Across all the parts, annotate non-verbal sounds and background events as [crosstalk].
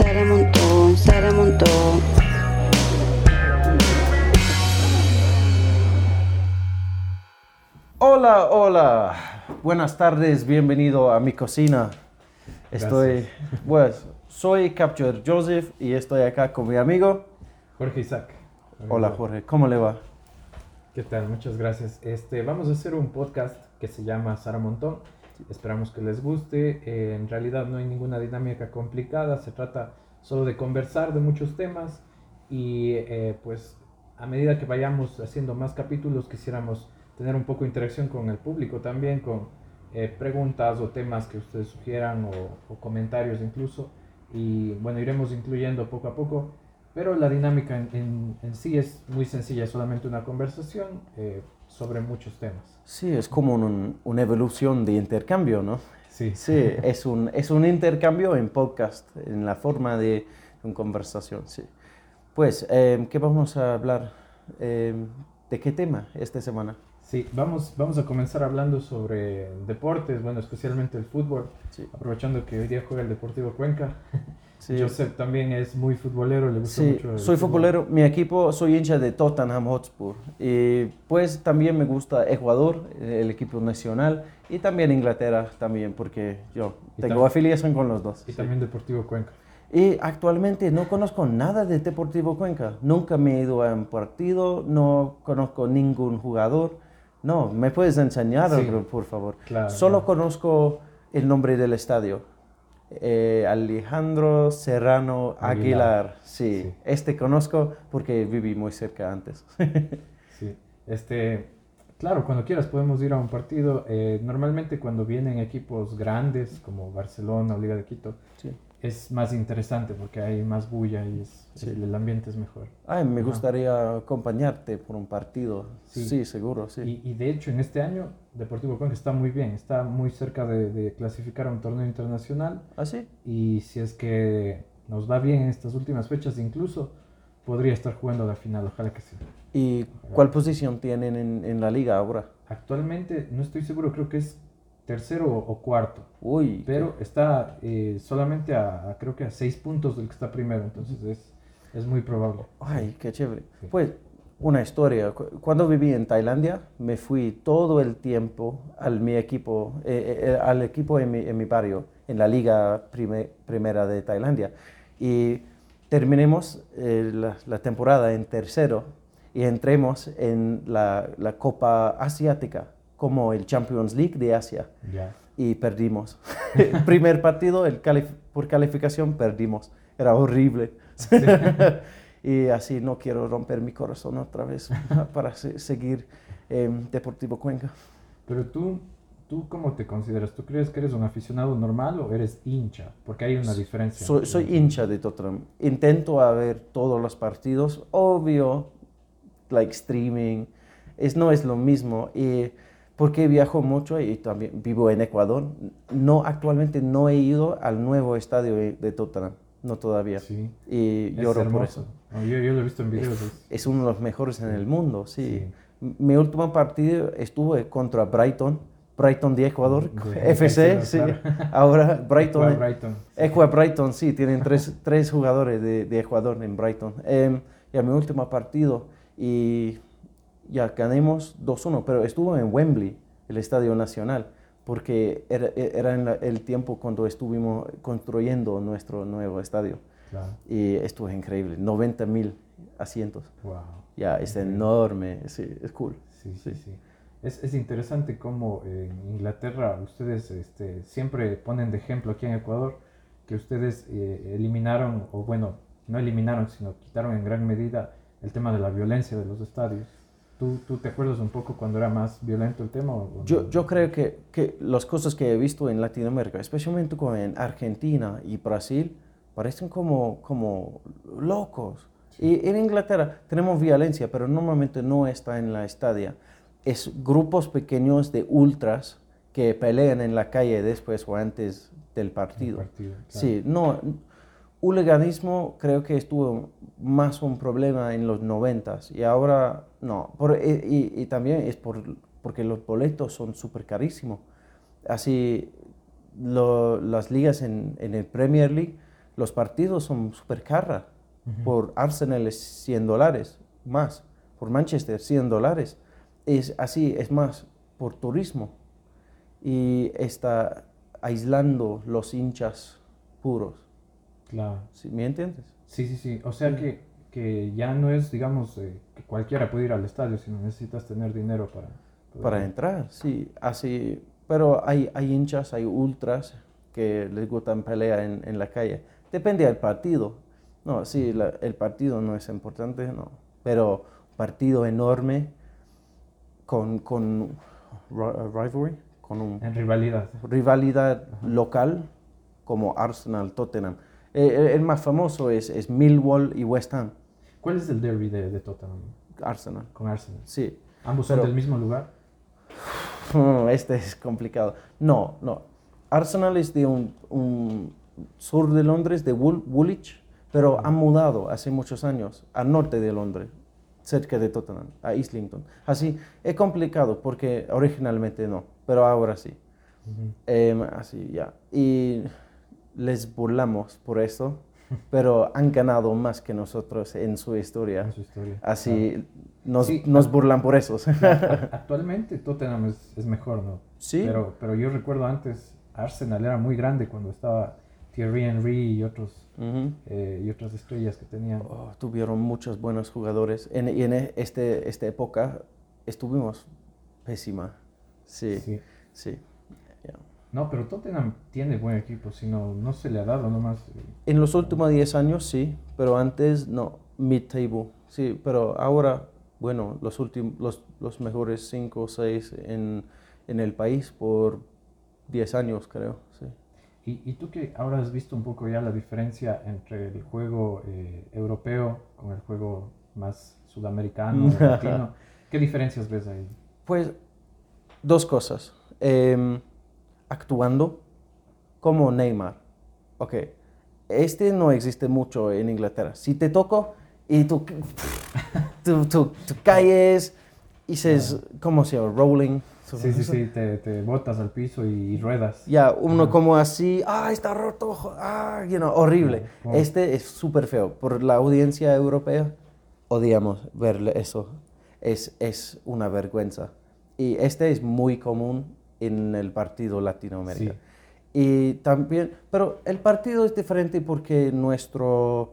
Sara Montón, Sara Montón. Hola, hola. Buenas tardes, bienvenido a mi cocina. Estoy, pues, soy Capture Joseph y estoy acá con mi amigo. Jorge Isaac. Hola Jorge, ¿cómo le va? ¿Qué tal? Muchas gracias. Este, vamos a hacer un podcast que se llama Sara Montón. Esperamos que les guste. Eh, en realidad no hay ninguna dinámica complicada. Se trata solo de conversar de muchos temas y eh, pues a medida que vayamos haciendo más capítulos quisiéramos tener un poco de interacción con el público también, con eh, preguntas o temas que ustedes sugieran o, o comentarios incluso. Y bueno, iremos incluyendo poco a poco. Pero la dinámica en, en, en sí es muy sencilla, es solamente una conversación eh, sobre muchos temas. Sí, es como un- una evolución de intercambio, ¿no? Sí, Sí, es un, es un intercambio en podcast, en la forma de una conversación, sí. Pues, eh, ¿qué vamos a hablar? Eh, ¿De qué tema esta semana? Sí, vamos, vamos a comenzar hablando sobre deportes, bueno, especialmente el fútbol, Sí. aprovechando que hoy día juega el Deportivo Cuenca. [laughs] Sí. Joseph también es muy futbolero, le gusta Sí, mucho. el soy fútbol. futbolero. Mi equipo, soy hincha de Tottenham Hotspur. Y pues también me gusta Ecuador, el equipo nacional, y también Inglaterra, también, porque yo Y tengo afiliación con los dos. Y sí. también Deportivo Cuenca. Y actualmente no conozco nada de Deportivo Cuenca. Nunca me he ido a un partido, no conozco ningún jugador. No, ¿me puedes enseñar, Sí. por favor? Claro, Solo claro. conozco el nombre del estadio. Eh, Alejandro Serrano Aguilar. Aguilar. Sí, Sí. este conozco porque viví muy cerca antes. [laughs] Sí, este, claro, cuando quieras podemos ir a un partido. Eh, normalmente cuando vienen equipos grandes como Barcelona o Liga de Quito. Es más interesante porque hay más bulla y es, Sí. el ambiente es mejor. Ay, me gustaría acompañarte por un partido. Sí, Sí. seguro, sí. Y, y de hecho en este año Deportivo Cuenca está muy bien, está muy cerca de, de clasificar a un torneo internacional ¿Ah, sí? y si es que nos va bien en estas últimas fechas incluso podría estar jugando la final, ojalá que sí. ¿Y cuál posición tienen en, en la liga ahora? Actualmente no estoy seguro, creo que es tercero o, cuarto, Uy, pero está eh, solamente a, a- creo que a seis puntos del que está primero, entonces es, es muy probable. Ay, qué chévere. Sí. Pues, una historia. Cu- Cuando viví en Tailandia, me fui todo el tiempo al mi equipo, eh, eh, al equipo en mi, en mi barrio, en la liga prime- primera de Tailandia. Y terminemos eh, la, la temporada en tercero y entremos en la, la Copa Asiática, como el Champions League de Asia. Ya. Y perdimos. [laughs] Primer partido, el calif- por calificación, perdimos. Era horrible. [laughs] y así no quiero romper mi corazón otra vez [laughs] para se- seguir em, Deportivo Cuenca. Pero tú, ¿tú cómo te consideras? ¿Tú crees que eres un aficionado normal o eres hincha? Porque hay una diferencia. Soy, soy hincha de Tottenham. Intento a ver todos los partidos. Obvio, like streaming. Es, no es lo mismo. Y porque viajo mucho y también vivo en Ecuador, no, actualmente no he ido al nuevo estadio de Tottenham. No todavía. Sí. Y Es lloro por hermoso. eso. No, yo, yo lo he visto en videos. es- Es uno de los mejores en el mundo, sí. Sí. Mi último partido estuve contra Brighton, Brighton de Ecuador, De- [laughs] FC, sí, sí. claro. Ahora Brighton, a Brighton. sí. Equa Brighton, sí, tienen tres, tres jugadores de, de Ecuador en Brighton. Em, ya mi último partido y ya ganamos 2-1, pero estuvo en Wembley, el Estadio Nacional, porque era, era en la- el tiempo cuando estuvimos construyendo nuestro nuevo estadio Claro. y esto es increíble, 90 mil asientos. Wow. Ya, es Increíble. enorme, sí, es cool. Sí, sí, Sí. sí. Es, es interesante cómo en Inglaterra ustedes este, siempre ponen de ejemplo aquí en Ecuador que ustedes eh, eliminaron, o bueno, no eliminaron, sino quitaron en gran medida el tema de la violencia de los estadios. ¿Tú, tú te acuerdas un poco cuando era más violento el tema? o- Yo, yo creo que, que las cosas que he visto en Latinoamérica, especialmente como en Argentina y Brasil, parecen como, como locos. Y en Inglaterra tenemos violencia, pero normalmente no está en la estadia. Es grupos pequeños de ultras que pelean en la calle después o antes del El partido. partido, claro. Sí, no, hooliganismo creo que estuvo más un problema en los noventas y ahora no. Por- y, también es por, porque los boletos son súper carísimos. Así, lo- las ligas en, en el Premier League los partidos son súper caros. Por Arsenal es 100 dólares más, por Manchester 100 dólares. Es así, es más, por turismo. Y está aislando los hinchas puros. Claro. ¿Sí? ¿Me entiendes? Sí, sí, sí. O sea que, que ya no es, digamos, eh, que cualquiera puede ir al estadio, sino necesitas tener dinero para... poder Para entrar, sí. Así, pero hay, hay hinchas, hay ultras que les gustan pelear en, en la calle. Depende del partido. No, sí, la- el partido no es importante, no. Pero partido enorme con, con ri- rivalry, con un En rivalidad. rivalidad local como Arsenal, Tottenham. Eh, el más famoso es, es Millwall y West Ham. ¿Cuál es el derby de, de Tottenham Arsenal, con Arsenal? sí. ¿Ambos Pero- son del mismo lugar? [laughs] Este es complicado. No, no. Arsenal es de un, un sur de Londres, de Wool- Woolwich, pero han mudado hace muchos años al norte de Londres, cerca de Tottenham, a Islington. Así, es complicado porque originalmente no, pero ahora sí. Em, así, ya. Y les burlamos por eso, pero han ganado más que nosotros en su historia. En su historia. Así, nos, Sí. nos burlan por eso. Actualmente Tottenham es, es mejor, ¿no? Sí. Pero, pero yo recuerdo antes, Arsenal era muy grande cuando estaba Thierry Henry y, otros, eh, y otras estrellas que tenían. Oh, tuvieron muchos buenos jugadores. En, y en este, esta época estuvimos pésima. Sí, sí. Sí. No, pero Tottenham tiene buen equipo, sino no se le ha dado nomás. eh, En los últimos 10 años sí, pero antes no, mid-table. Sí, pero ahora, bueno, los, últimos, los, los mejores 5 o 6 en, en el país por 10 años, creo. Sí. Y, y tú que ahora has visto un poco ya la diferencia entre el juego eh, europeo con el juego más sudamericano, [laughs] latino, ¿qué diferencias ves ahí? Pues dos cosas. Em, actuando como Neymar. Ok, este no existe mucho en Inglaterra. Si te toco y tú, [laughs] tú, tú, tú caes y dices, ¿cómo se llama? Rolling. Sí, sí, sí, te, te botas al piso y, ruedas. Ya, uno Ajá. como así, ah, está roto, ah, you know, horrible. Como- Este es súper feo. Por la audiencia europea, odiamos ver eso. Es, es una vergüenza. Y este es muy común en el partido Latinoamérica. Sí. Y también, pero el partido es diferente porque nuestro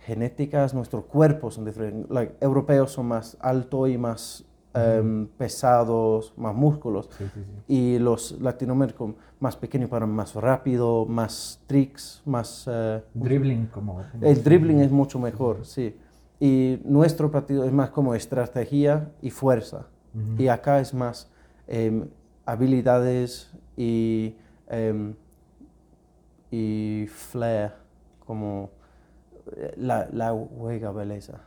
genéticas, nuestros cuerpos son diferentes. Like, europeos son más altos y más em, pesados, más músculos Sí, sí, sí. y los latinoamericanos más pequeños para más rápido, más tricks, más... eh, Dribbling como... el dribbling es mucho mejor, sí. Y nuestro partido es más como estrategia y fuerza. Ujú. Y acá es más em, habilidades y, em, y flair, como eh, la, la juega belleza.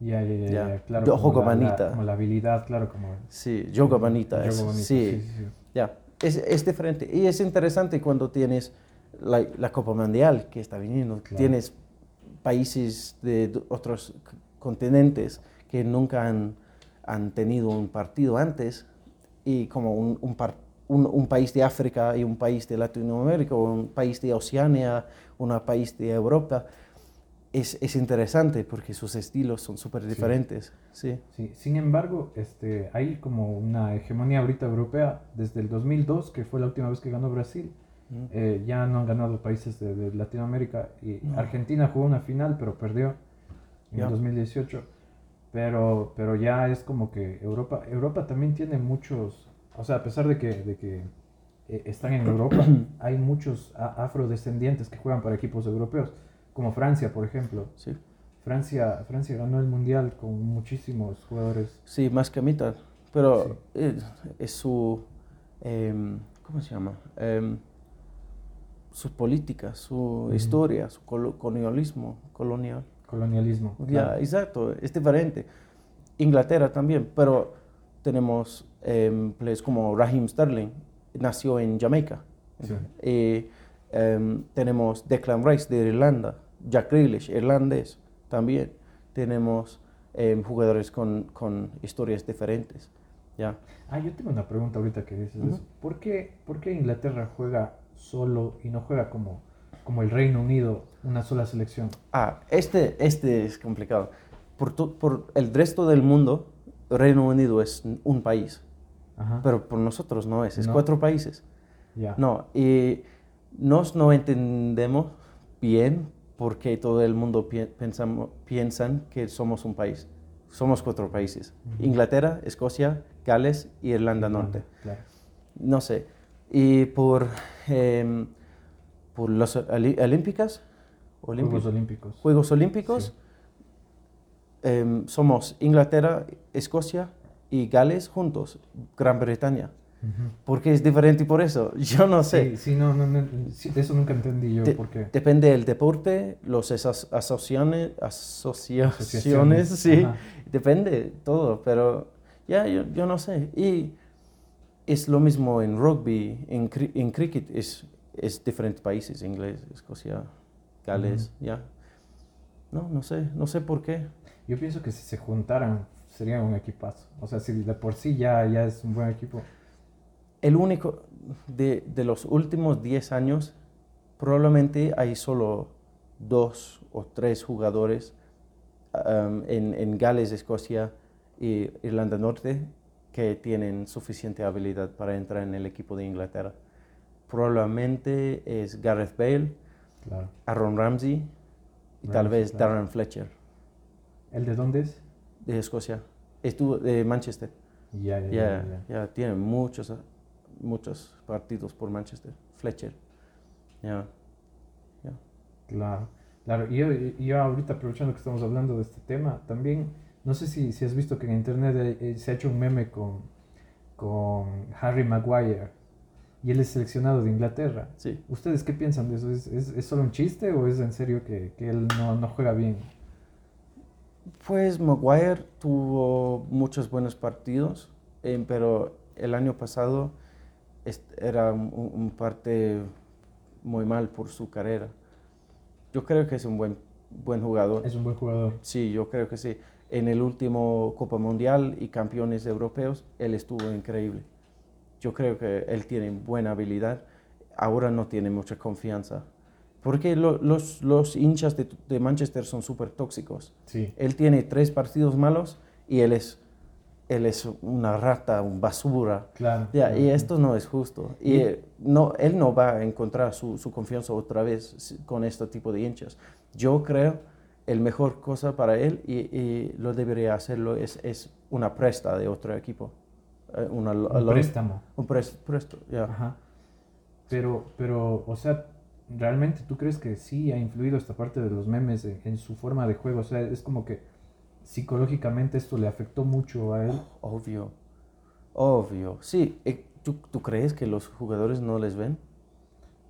Ya, ya, ya, Ya. claro. Yo como la- la- como la habilidad, claro, como... Sí, yoga bonita. es- bonito, sí, sí, sí, sí. Ya, es, es diferente. Y es interesante cuando tienes la, la Copa Mundial que está viniendo. Claro. Tienes países de otros continentes que nunca han, han tenido un partido antes. Y como un, un, par- un- un país de África y un país de Latinoamérica, un país de Oceania, un país de Europa. Es, es interesante porque sus estilos son súper diferentes. Sí. Sí, sin embargo, este, hay como una hegemonía ahorita europea desde el 2002, que fue la última vez que ganó Brasil. Mm. Eh, ya no han ganado países de, de Latinoamérica. Y Argentina jugó una final, pero perdió en Ya. 2018. Pero, pero ya es como que Europa, Europa también tiene muchos, o sea, a pesar de que, de que eh, están en Europa, [clears throat] hay muchos afrodescendientes que juegan para equipos europeos, como Francia, por ejemplo. Sí. Francia, Francia ganó el mundial con muchísimos jugadores. Sí, más que mitad. Pero Sí. es, es su, em, ¿cómo se llama? Em, su política, su historia, su colo- colonialismo, colonial. Colonialismo. Ya, claro. exacto, es diferente. Inglaterra también, pero tenemos em, players como Raheem Sterling, nació en Jamaica. Sí. Y em, tenemos Declan Rice de Irlanda, Jack Grealish, irlandés también. Tenemos em, jugadores con, con historias diferentes. ¿ya? Ah, yo tengo una pregunta ahorita que dices Ujú. eso. ¿Por qué, ¿Por qué Inglaterra juega solo y no juega como, como el Reino Unido, una sola selección. Ah, este, este es complicado. Por, to- por el resto del mundo, Reino Unido es un país, Ajá. pero por nosotros no es, es No. cuatro países. ya. No, y nos no entendemos bien por qué todo el mundo pi- pensamos, piensan que somos un país. Somos cuatro países. Ujú. Inglaterra, Escocia, Gales y Irlanda Norte. Claro. No sé. Y por, em, por las olímpicas, Juegos Olímpicos. Juegos Olímpicos, Sí. em, somos Inglaterra, Escocia y Gales juntos, Gran Bretaña. Ujú. ¿Por qué es diferente por eso? [laughs] Yo no sé. Sí, sí, no, no, no, sí, eso nunca entendí yo, Te- por qué. Depende del deporte, los esas asociaciones, asociaciones, [laughs] sí, ajá. depende todo, pero ya yo, yo no sé. Y es lo mismo en rugby, en, en cricket es, es diferentes países, inglés, Escocia, Gales, ya. No, no sé, no sé por qué. Yo pienso que si se juntaran sería un equipazo. O sea, si de por sí ya, ya es un buen equipo. El único, de, de los últimos 10 años, probablemente hay solo dos o tres jugadores um, en, en Gales, Escocia y Irlanda Norte que tienen suficiente habilidad para entrar en el equipo de Inglaterra. Probablemente es Gareth Bale, Claro. Aaron Ramsey y tal vez claro. Darren Fletcher ¿El de dónde es? de Escocia. Estuvo de Manchester. Ya, ya, Ya, ya, tiene muchos, muchos partidos por Manchester. Fletcher. Ya. Claro, claro. Y yo, yo ahorita aprovechando que estamos hablando de este tema, también, no sé si, si has visto que en internet eh, eh, se ha hecho un meme con, con Harry Maguire y él es seleccionado de Inglaterra. Sí. ¿Ustedes qué piensan de eso? ¿Es, es, es solo un chiste o es en serio que, que él no, no juega bien? Pues Maguire tuvo muchos buenos partidos, eh, pero el año pasado era un, un parte muy mal por su carrera. Yo creo que es un buen, buen jugador. Es un buen jugador. Sí, yo creo que sí. En el último Copa Mundial y campeones europeos, él estuvo increíble. Yo creo que él tiene buena habilidad. Ahora no tiene mucha confianza. Porque lo- los, los hinchas de, de Manchester son súper tóxicos. Sí. Él tiene tres partidos malos y él es, él es una rata, un basura. Claro. Ya, claro. y esto no es justo. Y no, él no va a encontrar su, su confianza otra vez con este tipo de hinchas. Yo creo el mejor cosa para él y, y lo debería hacerlo es, es una presta de otro equipo. Eh, Un préstamo. Un presto, ya. Ajá. Pero, pero, o sea, ¿realmente tú crees que sí ha influido esta parte de los memes en, en su forma de juego? O sea, es como que psicológicamente esto le afectó mucho a él. Obvio, obvio. Sí, eh, ¿tú, ¿tú crees que los jugadores no les ven?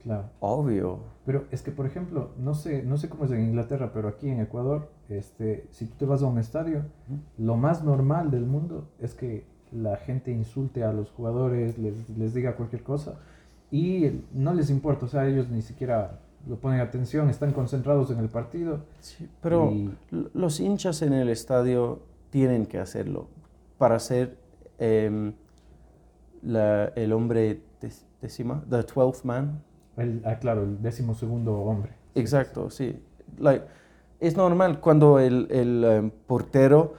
Claro. Obvio. Pero es que, por ejemplo, no sé, no sé cómo es en Inglaterra, pero aquí en Ecuador, este, si tú te vas a un estadio, lo más normal del mundo es que la gente insulte a los jugadores, les, les diga cualquier cosa y no les importa, o sea, ellos ni siquiera lo ponen atención, están concentrados en el partido. Sí, pero Y- los hinchas en el estadio tienen que hacerlo para ser em, la- el hombre décima, the 12th man. El, ah, claro, el décimo segundo hombre. Exacto, sí. Like, es normal cuando el, el, em, portero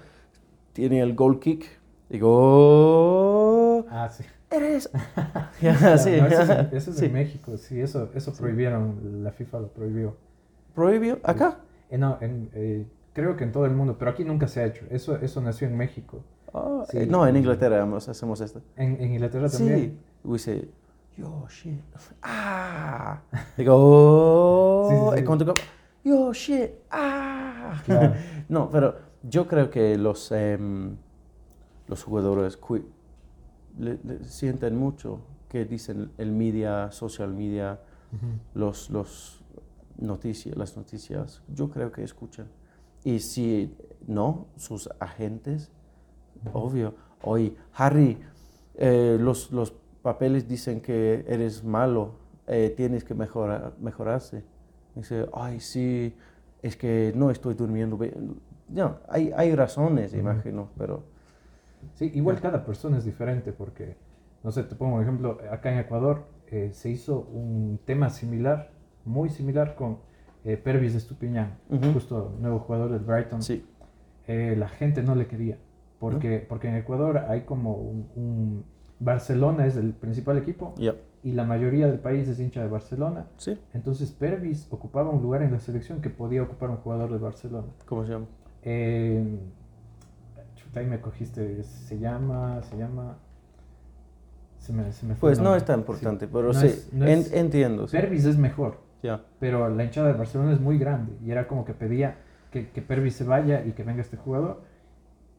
tiene el goal kick. Digo, Ah, sí. eres. [laughs] [laughs] Ya, sí, no, eso es, eso es sí. en México, sí, eso, eso prohibieron, la FIFA lo prohibió. ¿Prohibió? ¿Acá? Eh, no, en, eh, creo que en todo el mundo, pero aquí nunca se ha hecho. Eso, eso nació en México. Ah, Sí. eh, no, en Inglaterra hacemos esto. En, en Inglaterra también. Sí. We say, yo shit. [laughs] Ah. Digo, Sí, sí, y cuando yo shit. Ah. Claro. no, pero yo creo que los, em, los jugadores cui- le- le sienten mucho que dicen el media, social media, los, los noticias, las noticias, yo creo que escuchan. Y si no, sus agentes, obvio, oye, Harry, eh, los, los papeles dicen que eres malo, eh, tienes que mejorar, mejorarse. Dice, ay, sí, es que no estoy durmiendo bien. No, hay, hay razones, imagino, pero Sí, igual cada persona es diferente porque, no sé, te pongo un ejemplo, acá en Ecuador eh, se hizo un tema similar muy similar con eh, Pervis de Estupiñán, Ujú. justo nuevo jugador del Brighton. Sí. Eh, la gente no le quería, porque, porque en Ecuador hay como un, un- Barcelona es el principal equipo y la mayoría del país es hincha de Barcelona. Sí. Entonces Pervis ocupaba un lugar en la selección que podía ocupar un jugador de Barcelona. ¿Cómo se llama? Eh, ahí me cogiste. Se llama. Se llama. Se me, se me fue Pues no es tan importante, Sí. pero No sí, es- no en- es- entiendo. sí. Pervis es mejor, Ya. pero la hinchada de Barcelona es muy grande. Y era como que pedía que, que Pervis se vaya y que venga este jugador.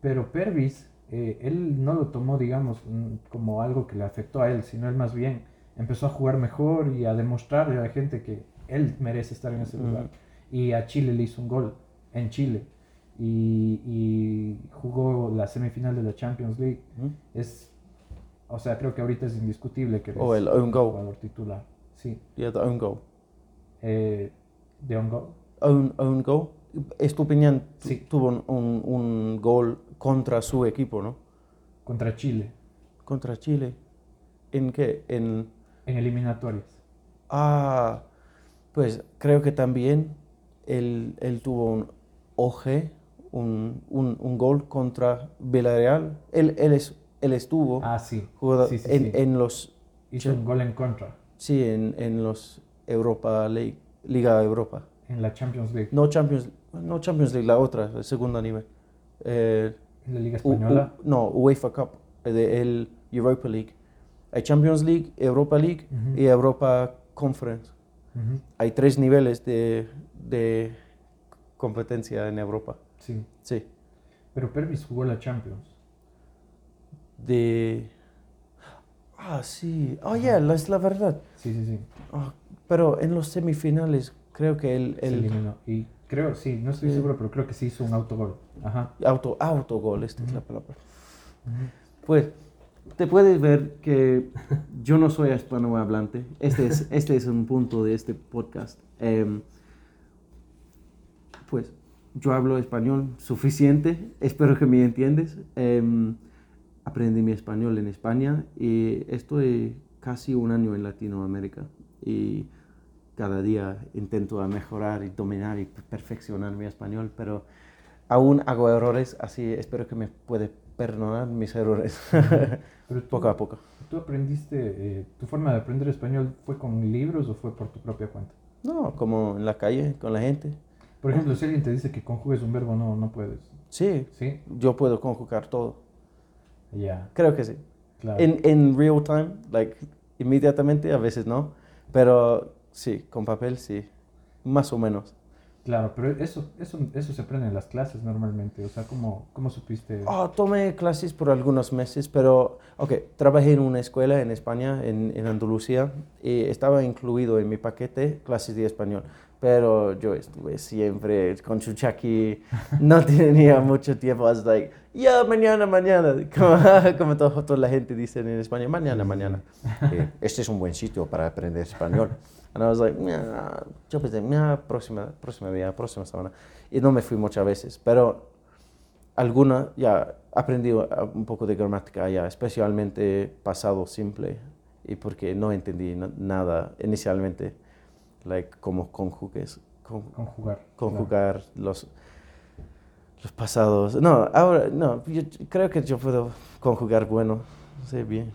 Pero Pervis, eh, él no lo tomó, digamos, mm, como algo que le afectó a él, sino él más bien empezó a jugar mejor y a demostrarle a la gente que él merece estar en ese lugar. Y a Chile le hizo un gol en Chile. Y, y jugó la semifinal de la Champions League. Ujú. Es, o sea, creo que ahorita es indiscutible que es O el own goal. jugador titular. Sí. Yeah, the own goal. Eh, de un gol. Own, own goal. Estupiñán tu- Sí. tuvo un, un, un gol contra su equipo, ¿no? Contra Chile. Contra Chile. ¿En qué? En... En eliminatorias. Ah, pues creo que también él, él tuvo un OG, un, un, un gol contra Villarreal. Él, él, es, él estuvo Ah, sí. jugado sí, sí, en, en los Hizo un gol en contra. sí en, en los Europa League, Liga Europa. En la Champions League. No Champions, no Champions League, la otra, el segundo nivel. Eh, En la Liga Española. U- no, UEFA Cup, de el Europa League. Hay Champions League, Europa League y Europa Conference. Hay tres niveles de, de competencia en Europa. Sí. Sí. Pero Pervis jugó la Champions. De... Ah, sí. Oh, yeah, la- es la verdad. Sí, sí, sí. Ah, pero en los semifinales creo que él, Se eliminó. Y creo, sí, no estoy Sí. seguro, pero creo que sí hizo un autogol. Ajá. auto, autogol, esta es la palabra. Pues te puedes ver que [laughs] yo no soy hispanohablante. Este es, este es un punto de este podcast. Em, pues yo hablo español suficiente, espero que me entiendes. Em, aprendí mi español en España y estoy casi un año en Latinoamérica y cada día intento a mejorar y dominar y perfeccionar mi español, pero aún hago errores, así espero que me puede perdonar mis errores Pero [laughs] tú, poco a poco. ¿tú aprendiste, eh, tu forma de aprender español fue con libros o fue por tu propia cuenta? No, como en la calle, con la gente. Por ejemplo, si alguien te dice que conjugues un verbo, no, no puedes. Sí, ¿Sí? yo puedo conjugar todo. Ya, Creo que sí. claro. En, en real time, like, inmediatamente, a veces no. Pero sí, con papel sí. Más o menos. Claro, pero eso, eso, eso se aprende en las clases normalmente. O sea, ¿cómo, cómo supiste? Oh, tomé clases por algunos meses, pero, ok, trabajé en una escuela en España, en, en Andalucía, y estaba incluido en mi paquete clases de español. Pero yo estuve siempre con chuchaki, no [laughs] tenía mucho tiempo. I was like, ya, mañana, mañana. [laughs] Como, como todo- toda la gente dice en España, mañana, mañana. [laughs] Eh, este es un buen sitio para aprender español. And I was like, "Nah", yo pensé, "Nah, próxima, próxima día, próxima semana. Y no me fui muchas veces, pero alguna ya aprendí un poco de gramática ya, especialmente pasado simple, y porque no entendí na- nada inicialmente, like como conjugues, con- Conjugar. conjugar los, los pasados. No, ahora, no, yo creo que yo puedo conjugar bueno, sí, bien.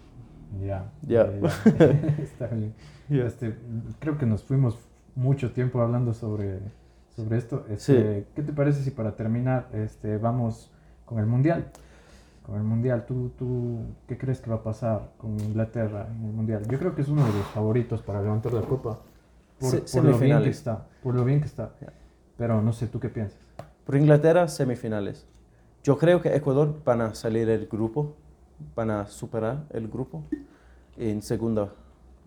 Ya. Ya. ya. [laughs] Está bien. [laughs] Este, creo que nos fuimos mucho tiempo hablando sobre, sobre esto. Este, ¿Qué te parece si para terminar este, vamos con el Mundial? Con el Mundial, ¿tú, ¿tú qué crees que va a pasar con Inglaterra en el Mundial? Yo creo que es uno de los favoritos para levantar la copa. Por, Se- por lo bien que está. Por lo bien que está. Ya. Pero no sé, ¿tú qué piensas? Por Inglaterra, semifinales. Yo creo que Ecuador van a salir del grupo, van a superar el grupo en segunda.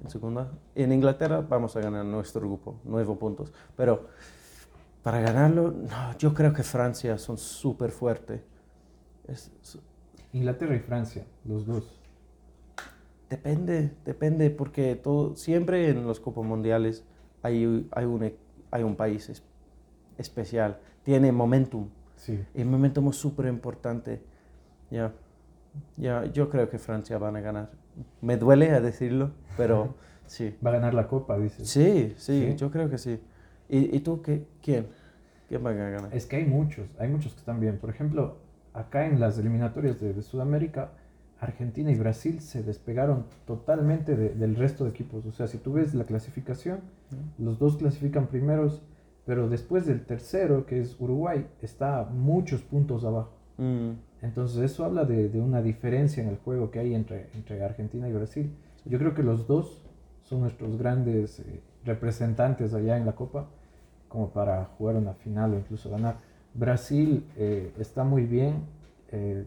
En segunda. En Inglaterra vamos a ganar nuestro grupo, nueve puntos. Pero para ganarlo, no, yo creo que Francia son súper fuertes. Es- es- Inglaterra y Francia, los dos. depende, depende, porque todo, siempre en los Copas Mundiales hay, hay, un, e- hay un país es- especial, tiene momentum. Sí. El momentum es súper importante. Ya, ya, yo creo que Francia van a ganar. Me duele a decirlo, pero Sí. va a ganar la Copa, dices. Sí, sí, Sí. yo creo que sí. ¿Y, y tú qué? ¿Quién? ¿Quién va a ganar? Es que hay muchos, hay muchos que están bien. Por ejemplo, acá en las eliminatorias de, de Sudamérica, Argentina y Brasil se despegaron totalmente de- del resto de equipos. O sea, si tú ves la clasificación, los dos clasifican primeros, pero después del tercero, que es Uruguay, está muchos puntos abajo. Mm, Entonces eso habla de, de una diferencia en el juego que hay entre, entre Argentina y Brasil. Yo creo que los dos son nuestros grandes eh, representantes allá en la Copa, como para jugar una final o incluso ganar. Brasil eh, está muy bien, eh,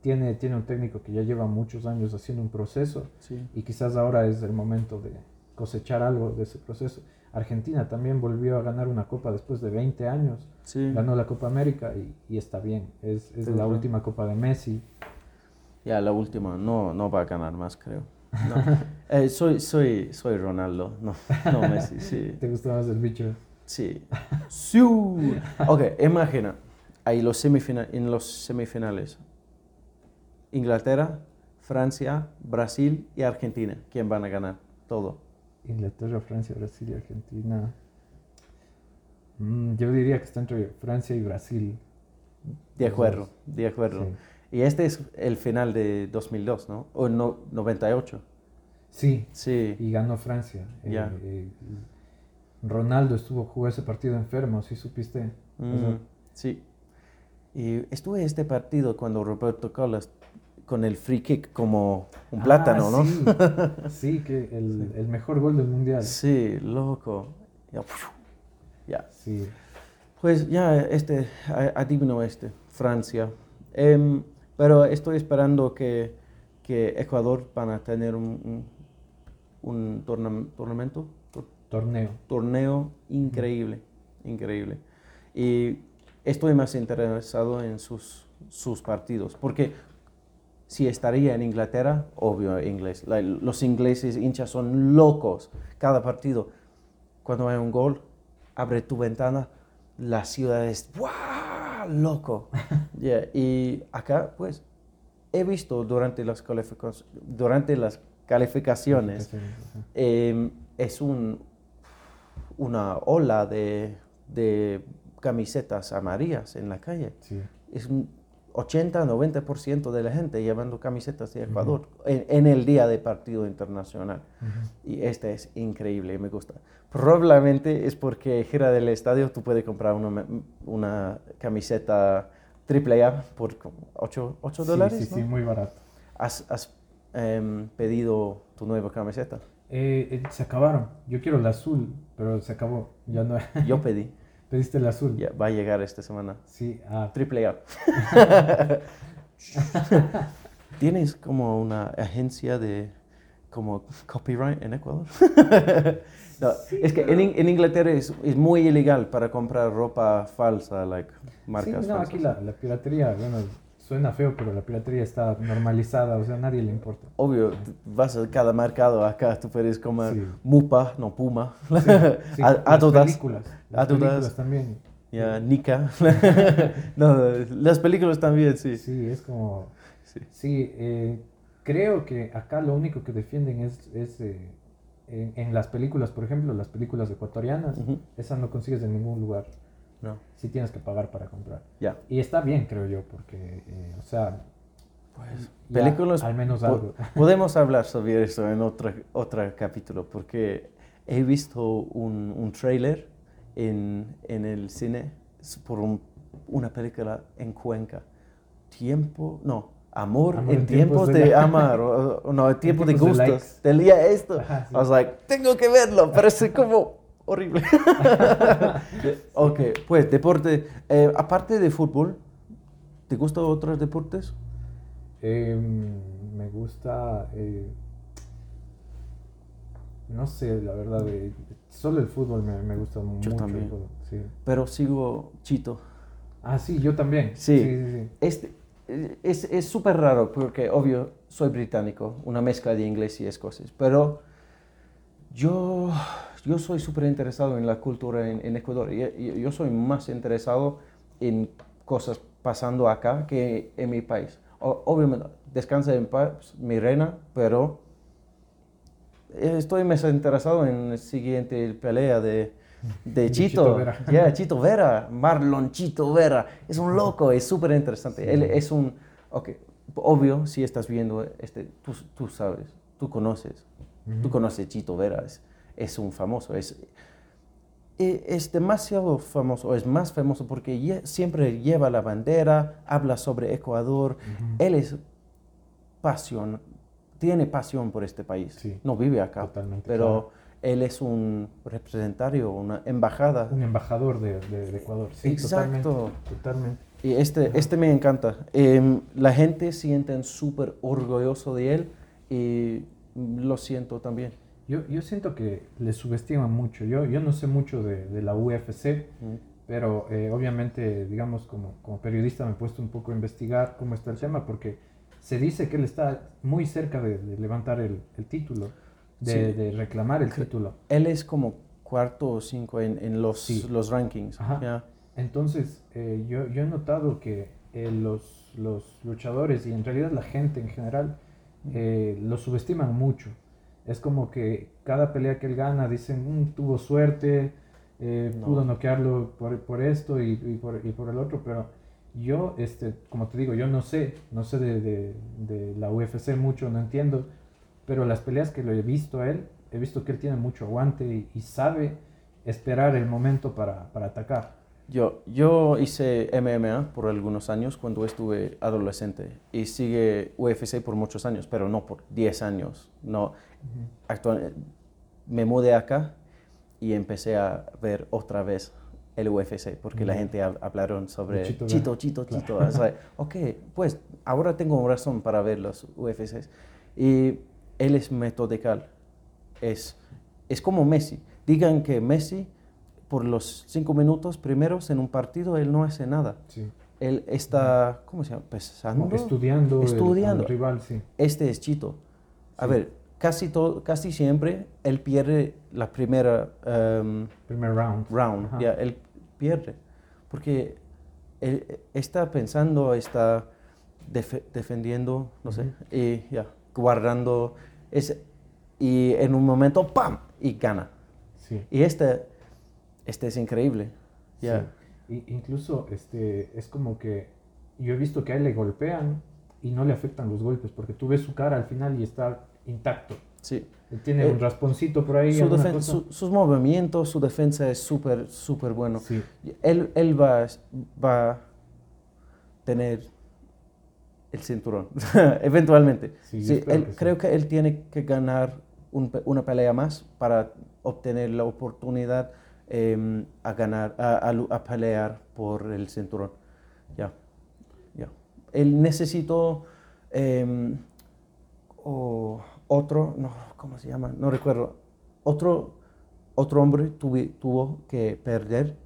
tiene, tiene un técnico que ya lleva muchos años haciendo un proceso sí. y quizás ahora es el momento de cosechar algo de ese proceso. Argentina también volvió a ganar una copa después de 20 años Sí. ganó la Copa América y, y está bien. Es, es Sí, la última Copa de Messi. Ya, la última. No, no va a ganar más, creo. No. [laughs] Eh, soy, soy, soy Ronaldo, no, no Messi, sí. [laughs] ¿Te gusta más el bicho? Sí. Sí. Ok, imagina, ahí los semifina- en los semifinales, Inglaterra, Francia, Brasil y Argentina, ¿quién van a ganar? Todo. Inglaterra, Francia, Brasil y Argentina. Mm, yo diría que está entre Francia y Brasil. De acuerdo, de acuerdo. Sí. Y este es el final de 2002, ¿no? O no, 98. Sí, Sí. y ganó Francia. Eh, Ya. eh, Ronaldo estuvo jugó ese partido enfermo, ¿sí supiste? Mm, sí. Y estuve este partido cuando Roberto Carlos con el free kick como un plátano, ah, ¿no? Sí, [laughs] sí, que el, el mejor gol del mundial. Sí, loco. Ya. ya. Sí. Pues ya, este, a- adivino este, Francia. Em, pero estoy esperando que, que Ecuador van a tener un, un, un torna- tornamento, tor- Torneo. torneo increíble, increíble. Y estoy más interesado en sus, sus partidos, porque si estaría en Inglaterra, obvio inglés, los ingleses hinchas son locos cada partido. Cuando hay un gol, abre tu ventana, la ciudad es ¡guau! loco. [laughs] Yeah, Y acá, pues, he visto durante las, durante las calificaciones eh, es un, una ola de, de camisetas amarillas en la calle. Sí. Es un 80-90% de la gente llevando camisetas de Ecuador en, en el día de partido internacional. Y este es increíble, me gusta. Probablemente es porque gira del estadio tú puedes comprar una, una camiseta AAA por 8, Sí, dólares. Sí, ¿no? sí, muy barato. ¿Has, has, em, pedido tu nueva camiseta? Eh, eh, se acabaron. Yo quiero el azul, pero se acabó. Ya no. Yo pedí. Pediste el azul. Ya, va a llegar esta semana. Sí, ah, Triple A. [laughs] ¿Tienes como una agencia de como copyright en Ecuador? No, es que en, In- en Inglaterra es, es muy ilegal para comprar ropa falsa, like sí, marcas no, falsas. aquí la, la piratería, bueno, suena feo, pero la piratería está normalizada, o sea, a nadie le importa. Obvio, vas a cada mercado acá, tú puedes comer Sí. Mupa, no Puma, Sí, [laughs] A- las Adidas. películas, las Adidas. películas también. ya, Nika. [laughs] no, las películas también, sí. Sí, es como... Sí. Sí, eh, creo que acá lo único que defienden es, es, eh, en, en las películas, por ejemplo, las películas ecuatorianas, Ujú. esas no consigues en ningún lugar. No, Sí tienes que pagar para comprar. ya. Y está bien, creo yo, porque, eh, o sea, Pues, ya películas al menos algo. [laughs] Podemos hablar sobre eso en otro, otro capítulo, porque he visto un, un trailer en, en el cine por un- una película en Cuenca. Tiempo, no, amor, Amor en en tiempos tiempos de, de- amar, o, no, en tiempos de tiempos de gustos. Del día esto. Ajá, sí. I was like, tengo que verlo, parece como horrible. [laughs] ok, pues deporte. Eh, aparte de fútbol, ¿te gustan otros deportes? Em, me gusta, eh, no sé, la verdad, eh, solo el fútbol me, me gusta mucho. el también. fútbol, sí. Pero sigo Chito. Ah, sí, yo también. Sí. sí, sí, sí. Este, es es súper raro porque, obvio, soy británico, una mezcla de inglés y escocés, pero yo, yo soy súper interesado en la cultura en, en Ecuador. Y, y yo soy más interesado en cosas pasando acá que en mi país. O- obviamente, descansa en paz mi reina, pero estoy más interesado en la siguiente pelea de, de Chito. Chito Vera. Ya, Chito Vera, Marlon Chito Vera. Es un loco, es súper interesante. Sí. Él es un, ok, obvio, si estás viendo, este, tú, tú sabes, tú conoces, tú Ujú. conoces Chito Vera, es, es un famoso, es, e- es demasiado famoso, es más famoso porque siempre lleva la bandera, habla sobre Ecuador, él es pasión, tiene pasión por este país. Sí. No vive acá, Totalmente, pero claro. él es un representario, una embajada. Un embajador de, de- de Ecuador. Sí, Exacto. Totalmente. totalmente. Y este, este me encanta. Em, la gente siente súper orgulloso de él y lo siento también. Yo, yo siento que le subestiman mucho. Yo, yo no sé mucho de, de la UFC, Mm. pero eh, obviamente, digamos, como, como periodista me he puesto un poco a investigar cómo está el tema, porque se dice que él está muy cerca de, de levantar el, el título, de, Sí. de reclamar el título. Él es como cuarto o cinco en, en los, Sí. los rankings. Ajá. Entonces, eh, yo, yo he notado que eh, los, los luchadores y en realidad la gente en general eh, lo subestiman mucho. Es como que cada pelea que él gana dicen, "Mm, tuvo suerte, eh, No. pudo noquearlo por, por esto y, y por, y por el otro, pero yo, este, como te digo, yo no sé, no sé de, de- de la UFC mucho, no entiendo, pero las peleas que lo he visto a él, he visto que él tiene mucho aguante y, y sabe esperar el momento para, para atacar. Yo, yo hice MMA por algunos años cuando estuve adolescente y sigue UFC por muchos años, pero no por 10 años. No, actual, me mudé acá y empecé a ver otra vez el UFC porque la Ya. gente hab- hablaron sobre Chito Chito. Chito, Claro. Chito. [laughs] Ok, pues ahora tengo razón para ver los UFCs. Y él es metodical. Es, es como Messi. Digan que Messi, por los cinco minutos primeros en un partido, él no hace nada. Sí. Él está, ¿cómo se llama? Pesando. Como estudiando, el- Estudiando. al rival, sí. Este es Chito. A Sí. ver, casi, todo, casi siempre él pierde la primera em, Primer round. round. Ya, él pierde. Porque él está pensando, está defe- defendiendo, no sé, Ujú. y ya, guardando. ese- y en un momento, ¡pam! Y gana. Sí. Y este, este es increíble. Ya. sí. Y incluso este, es como que yo he visto que a él le golpean y no le afectan los golpes, porque tú ves su cara al final y está intacto. Sí. Tiene Eh, un rasponcito por ahí. Su cosa. sus movimientos, su defensa es súper, súper bueno. Sí, Él, él va, va a tener el cinturón, [laughs] eventualmente. Sí, él- que creo que él tiene que ganar un una pelea más para obtener la oportunidad em, a ganar, a, a lu- a pelear por el cinturón. Ya, ya. Él necesitó em, otro, no, ¿cómo se llama? No recuerdo. Otro, otro hombre tuvo que perder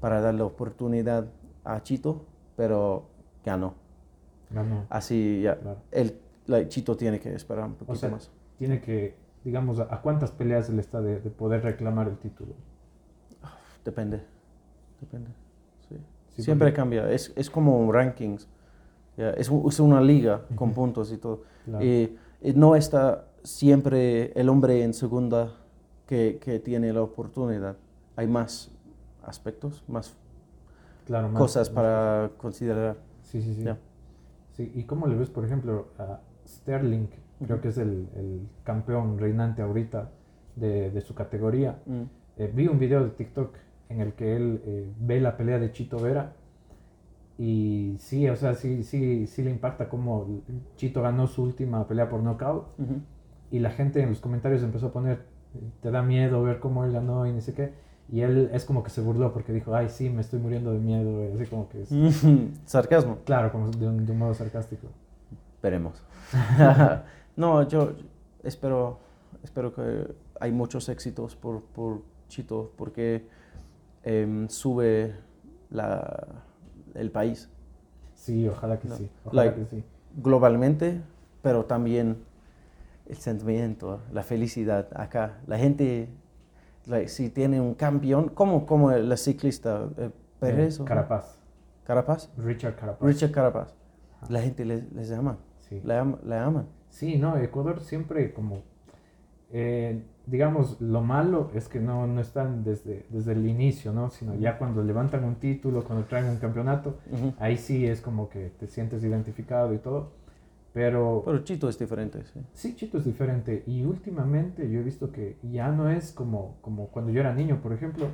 para dar la oportunidad a Chito, pero ganó. ganó. Así ya, Claro. el la- Chito tiene que esperar un poquito sea, más. Tiene que, digamos, ¿a, a cuántas peleas él está de, de poder reclamar el título? Depende, depende. sí. Sí, Siempre cambia, es, es como rankings. ya, Es, es una liga con puntos y todo. Claro. Y, y no está siempre el hombre en segunda que, que tiene la oportunidad. Hay más aspectos, más Claro, más- cosas más para considerar. Sí, sí, sí. Ya. Sí, ¿y cómo le ves, por ejemplo, a Sterling? Creo Ujú. que es el, el campeón reinante ahorita de, de su categoría. Mm. Eh, vi un video de TikTok en el que él eh, ve la pelea de Chito Vera y sí, o sea, sí, sí, sí le impacta cómo Chito ganó su última pelea por knockout Ujú. y la gente en los comentarios empezó a poner, te da miedo ver cómo él ganó y no sé qué. Y él es como que se burló porque dijo, ay, sí, me estoy muriendo de miedo, y así como que es, [laughs] Sarcasmo. claro, como de un, de un modo sarcástico. Veremos. [laughs] no, yo espero, espero que hay muchos éxitos por, por Chito porque em, sube la, el país Sí, ojalá que No. sí, ojalá Like- que sí. globalmente, pero también el sentimiento, la felicidad acá. La gente, like, si tiene un campeón, como, como la ciclista eh, Pérez Eh, Carapaz, Carapaz, Richard Carapaz. Richard Carapaz, la gente les, les ama, Sí. le, ama- le aman. Sí, no, Ecuador siempre como eh, digamos, lo malo es que no, no están desde, desde el inicio, ¿no? Sino ya cuando levantan un título, cuando traen un campeonato, Ujú. ahí sí es como que te sientes identificado y todo. Pero Pero Chito es diferente, sí. sí, Chito es diferente. Y últimamente yo he visto que ya no es como, como cuando yo era niño, por ejemplo.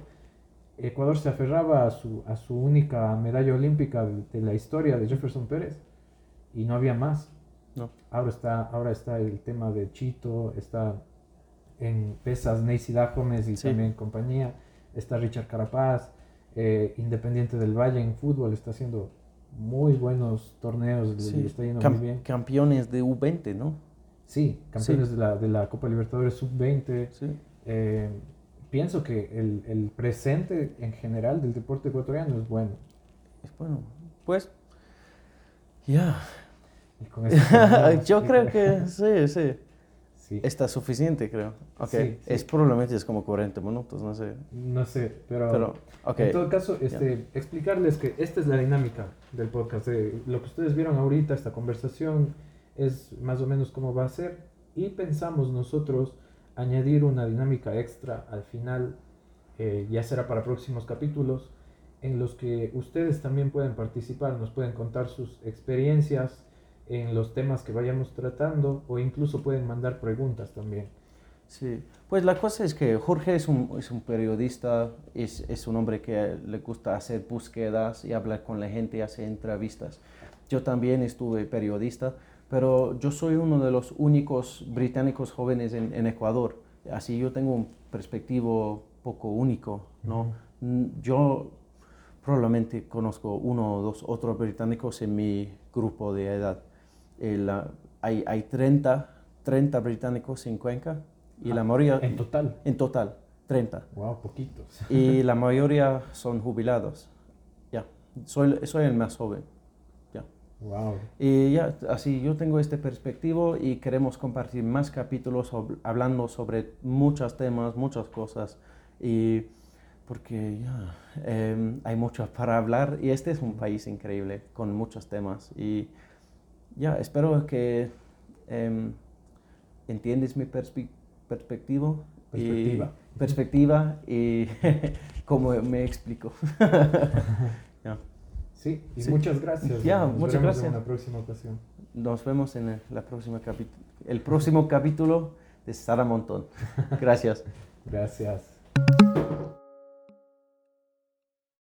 Ecuador se aferraba a su, a su única medalla olímpica de, de la historia de Jefferson Pérez y no había más. No. Ahora está, ahora está el tema de Chito, está en pesas Neisy Gómez y Sí. también compañía, está Richard Carapaz, eh, Independiente del Valle en fútbol está haciendo muy buenos torneos, le- Sí. le está yendo Cam- muy bien. Campeones de U20, ¿no? Sí, campeones De, la, de la Copa Libertadores Sub-20. Sí. Eh, pienso que el, el presente en general del deporte ecuatoriano es bueno. Es bueno. Pues, ya. Y con esto [laughs] terminamos. Yo creo que [laughs] sí, sí. Sí. Está suficiente, creo. Ok. Sí, sí. Es probablemente es como 40 minutos, no sé. No sé, pero, Pero, en todo caso, este, explicarles que esta es la dinámica del podcast. de lo que ustedes vieron ahorita, esta conversación, es más o menos cómo va a ser. Y pensamos nosotros añadir una dinámica extra al final, eh, ya será para próximos capítulos, en los que ustedes también pueden participar, nos pueden contar sus experiencias en los temas que vayamos tratando o incluso pueden mandar preguntas también. Sí, pues la cosa es que Jorge es un, es un periodista, es, es un hombre que le gusta hacer búsquedas y hablar con la gente y hacer entrevistas. Yo también estuve periodista, pero yo soy uno de los únicos británicos jóvenes en, en Ecuador. Así yo tengo un perspectivo poco único, ¿no? Mm, Yo probablemente conozco uno o dos otros británicos en mi grupo de edad. El, ah, hay, hay 30, 30 británicos en Cuenca y la mayoría, En total. en total, 30. Wow, poquitos. Y [laughs] la mayoría son jubilados. Ya, soy, soy el más joven. Ya. Wow. Y ya, así yo tengo este perspectivo y queremos compartir más capítulos hablando sobre muchos temas, muchas cosas. Y porque ya, em, hay mucho para hablar y este es un país increíble con muchos temas. Y ya, espero que em, entiendes mi perspe- perspectivo y- Perspectiva. perspectiva y [laughs] cómo me explico. [laughs] Ya. Sí, y Sí. muchas gracias. Ya, Nos muchas gracias. En una próxima ocasión. Nos vemos en el, la próxima el próximo capítulo de Sara Montón. Gracias. [laughs] Gracias.